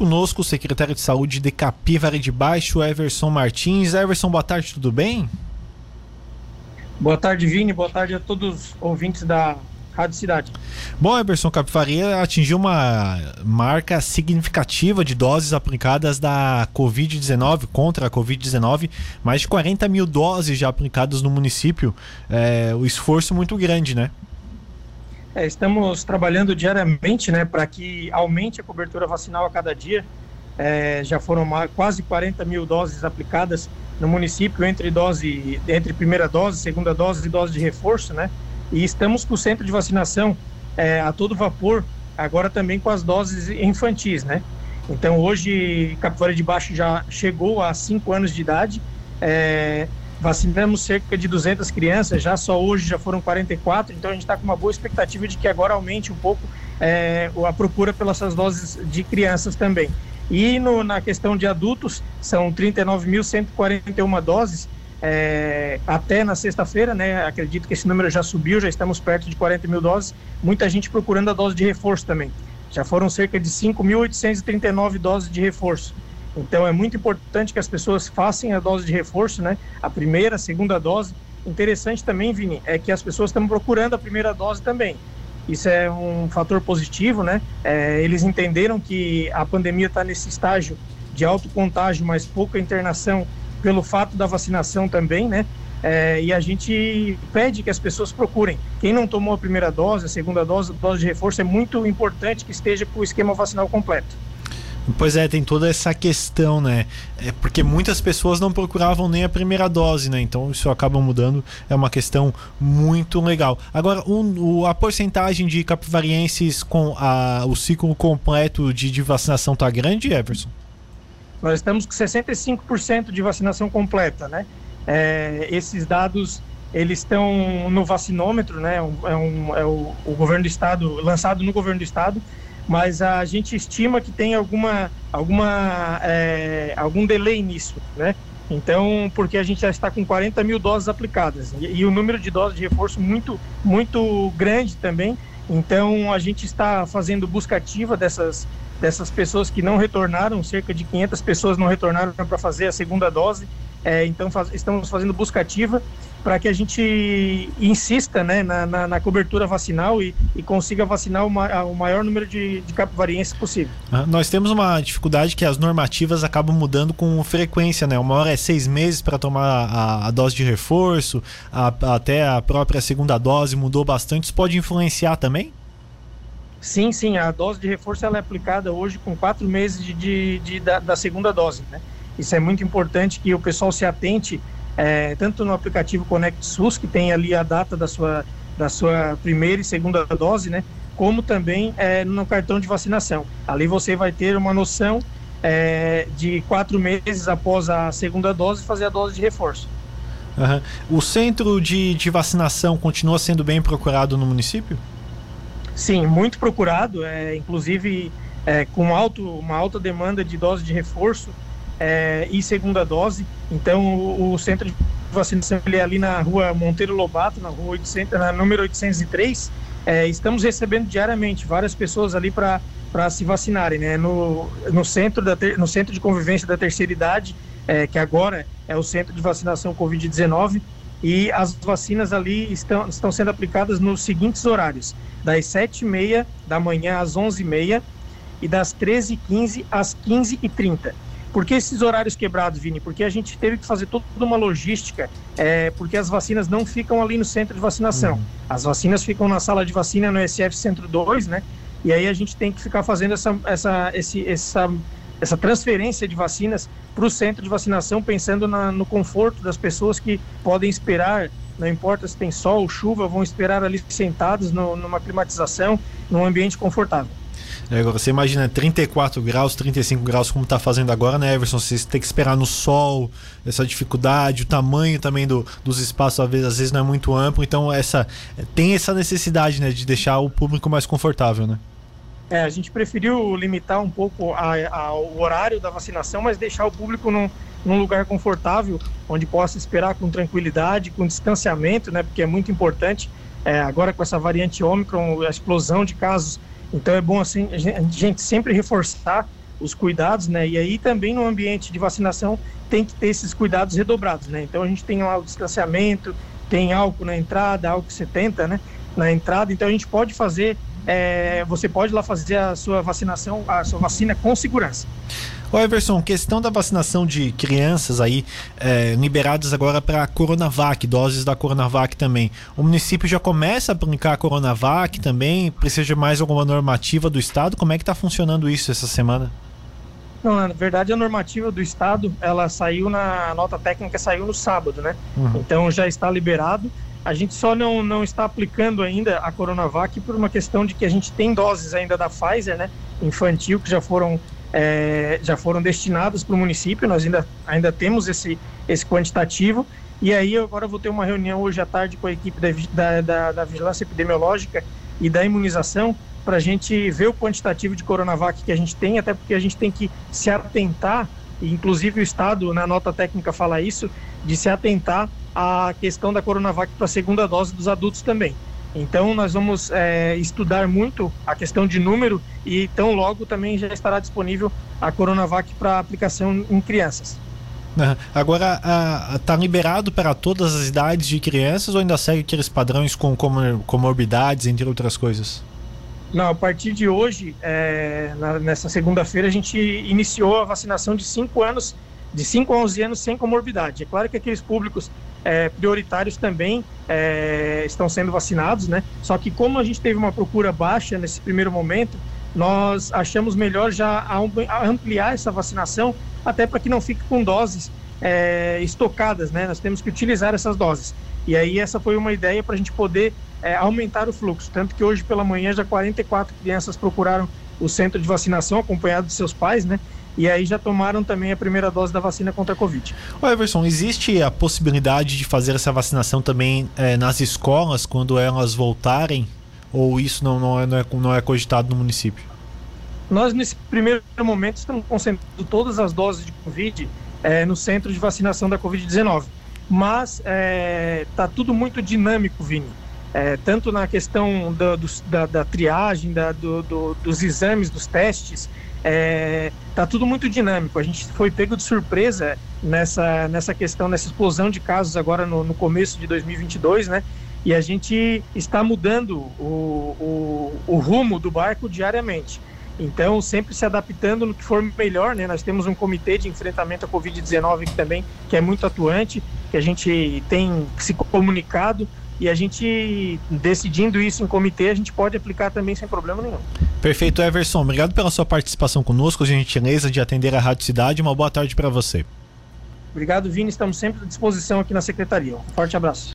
conosco o secretário de Saúde de Capivara de Baixo, Everson Martins. Everson, boa tarde, tudo bem? Boa tarde, Vini. Boa tarde a todos os ouvintes da Rádio Cidade. Bom, Everson Capivaria atingiu uma marca significativa de doses aplicadas da Covid-19, contra a Covid-19, mais de 40 mil doses já aplicadas no município. É, o esforço muito grande, né? É, estamos trabalhando diariamente né, para que aumente a cobertura vacinal a cada dia. É, já foram quase 40 mil doses aplicadas no município entre dose, entre primeira dose, segunda dose e dose de reforço, né? E estamos com o centro de vacinação é, a todo vapor, agora também com as doses infantis, né? Então hoje Capivari de Baixo já chegou a 5 anos de idade, é, vacinamos cerca de 200 crianças, já só hoje já foram 44, então a gente está com uma boa expectativa de que agora aumente um pouco é, a procura pelas doses de crianças também. E no, na questão de adultos, são 39.141 doses, é, até na sexta-feira, né? Acredito que esse número já subiu, já estamos perto de 40 mil doses. Muita gente procurando a dose de reforço também. Já foram cerca de 5.839 doses de reforço. Então é muito importante que as pessoas façam a dose de reforço, né? A primeira, a segunda dose. Interessante também, Vini, é que as pessoas estão procurando a primeira dose também. Isso é um fator positivo, né? É, eles entenderam que a pandemia está nesse estágio de alto contágio, mas pouca internação pelo fato da vacinação também, né? É, e a gente pede que as pessoas procurem. Quem não tomou a primeira dose, a segunda dose, a dose de reforço, é muito importante que esteja com o esquema vacinal completo. Pois é, tem toda essa questão, né? É porque muitas pessoas não procuravam nem a primeira dose, né? Então isso acaba mudando, é uma questão muito legal. Agora, um, a porcentagem de capivarienses com a, o ciclo completo de, de vacinação tá grande, Everson? Nós estamos com 65% de vacinação completa, né? É, esses dados eles estão no vacinômetro, né? É, um, é o, o, governo do estado lançado no governo do estado, mas a gente estima que tem alguma alguma é, algum delay nisso, né? Então, porque a gente já está com 40 mil doses aplicadas e, e o número de doses de reforço muito muito grande também. Então, a gente está fazendo busca ativa dessas dessas pessoas que não retornaram, cerca de 500 pessoas não retornaram para fazer a segunda dose. É, então faz, estamos fazendo busca ativa para que a gente insista né, na, na, na cobertura vacinal e, e consiga vacinar o, ma, o, maior número de, de capivarienses possível. Ah, nós temos uma dificuldade que as normativas acabam mudando com frequência, né? Uma hora é seis meses para tomar a, a, dose de reforço, a, até a própria segunda dose mudou bastante. Isso pode influenciar também? Sim, sim, a dose de reforço ela é aplicada hoje com quatro meses de, de, de da, da, segunda dose, né? Isso é muito importante que o pessoal se atente, é, tanto no aplicativo Conect SUS, que tem ali a data da sua, da sua primeira e segunda dose, né? Como também é, no cartão de vacinação. Ali você vai ter uma noção é, de quatro meses após a segunda dose fazer a dose de reforço. Uhum. O centro de, de vacinação continua sendo bem procurado no município? Sim, muito procurado, é, inclusive é, com alto, uma alta demanda de dose de reforço é, e segunda dose. Então, o, o, centro de vacinação ele é ali na rua Monteiro Lobato, na rua 800, na número 803. É, estamos recebendo diariamente várias pessoas ali para se vacinarem, né? No, no, centro da ter, no centro de convivência da terceira idade, é, que agora é o centro de vacinação Covid-19, e as vacinas ali estão, estão sendo aplicadas nos seguintes horários: das 7h30 da manhã às 11h30 e das 13h15 às 15h30. Por que esses horários quebrados, Vini? Porque a gente teve que fazer toda uma logística, é, porque as vacinas não ficam ali no centro de vacinação. Uhum. As vacinas ficam na sala de vacina no SF Centro 2, né? E aí a gente tem que ficar fazendo essa, essa, esse, essa essa transferência de vacinas para o centro de vacinação, pensando na, no conforto das pessoas que podem esperar, não importa se tem sol ou chuva, vão esperar ali sentados no, numa climatização, num ambiente confortável. Agora, você imagina 34 graus, 35 graus, como está fazendo agora, né, Everson? Você tem que esperar no sol, essa dificuldade, o tamanho também do, dos espaços, às vezes, às vezes não é muito amplo, então essa tem essa necessidade né, de deixar o público mais confortável, né? É, a gente preferiu limitar um pouco a, a, o horário da vacinação, mas deixar o público num, num, lugar confortável, onde possa esperar com tranquilidade, com distanciamento, né? Porque é muito importante. É, agora com essa variante Ômicron, a explosão de casos, então é bom assim a gente sempre reforçar os cuidados, né? E aí também no ambiente de vacinação tem que ter esses cuidados redobrados, né? Então a gente tem lá o distanciamento, tem álcool na entrada, álcool 70, né? Na entrada, então a gente pode fazer, é, você pode lá fazer a sua vacinação, a sua vacina com segurança. Ô Everson, questão da vacinação de crianças aí, é, liberadas agora para a Coronavac, doses da Coronavac também. O município já começa a aplicar a Coronavac também? Precisa de mais alguma normativa do Estado? Como é que está funcionando isso essa semana? Não, na verdade a normativa do Estado, ela saiu na nota técnica, saiu no sábado, né? Uhum. Então já está liberado. A gente só não, não está aplicando ainda a Coronavac por uma questão de que a gente tem doses ainda da Pfizer, né? Infantil, que já foram é, já foram destinados para o município, nós ainda, ainda temos esse, esse quantitativo. E aí agora vou ter uma reunião hoje à tarde com a equipe da, da, da Vigilância Epidemiológica e da imunização para a gente ver o quantitativo de Coronavac que a gente tem, até porque a gente tem que se atentar, inclusive o Estado, na nota técnica, fala isso, de se atentar à questão da Coronavac para a segunda dose dos adultos também. Então, nós vamos é, estudar muito a questão de número e tão logo também já estará disponível a Coronavac para aplicação em crianças. Agora, está liberado para todas as idades de crianças ou ainda segue aqueles padrões com comorbidades, entre outras coisas? Não, a partir de hoje, é, na, nessa segunda-feira, a gente iniciou a vacinação de 5 anos, de 5 a 11 anos sem comorbidade. É claro que aqueles públicos é, prioritários também é, estão sendo vacinados, né? Só que como a gente teve uma procura baixa nesse primeiro momento, nós achamos melhor já ampliar essa vacinação, até para que não fique com doses é, estocadas, né? Nós temos que utilizar essas doses. E aí essa foi uma ideia para a gente poder é, aumentar o fluxo. Tanto que hoje pela manhã já 44 crianças procuraram o centro de vacinação, acompanhado de seus pais, né? E aí já tomaram também a primeira dose da vacina contra a Covid. Ô Everson, existe a possibilidade de fazer essa vacinação também é, nas escolas quando elas voltarem? Ou isso não, não, é, não, é, não é cogitado no município? Nós, nesse primeiro momento, estamos concentrando todas as doses de Covid é, no centro de vacinação da Covid-19. Mas está é, tá tudo muito dinâmico, Vini. É, tanto na questão da, do, da, da triagem, da, do, do, dos exames, dos testes, é, tá tudo muito dinâmico. A gente foi pego de surpresa nessa, nessa questão, nessa explosão de casos agora no, no começo de 2022, né? E a gente está mudando o, o, o rumo do barco diariamente. Então, sempre se adaptando no que for melhor, né? Nós temos um comitê de enfrentamento à Covid-19 também, que é muito atuante, que a gente tem se comunicado e a gente, decidindo isso em comitê, a gente pode aplicar também sem problema nenhum. Perfeito, Everson. Obrigado pela sua participação conosco, a gentileza de atender a Rádio Cidade. Uma boa tarde para você. Obrigado, Vini. Estamos sempre à disposição aqui na Secretaria. Um forte abraço.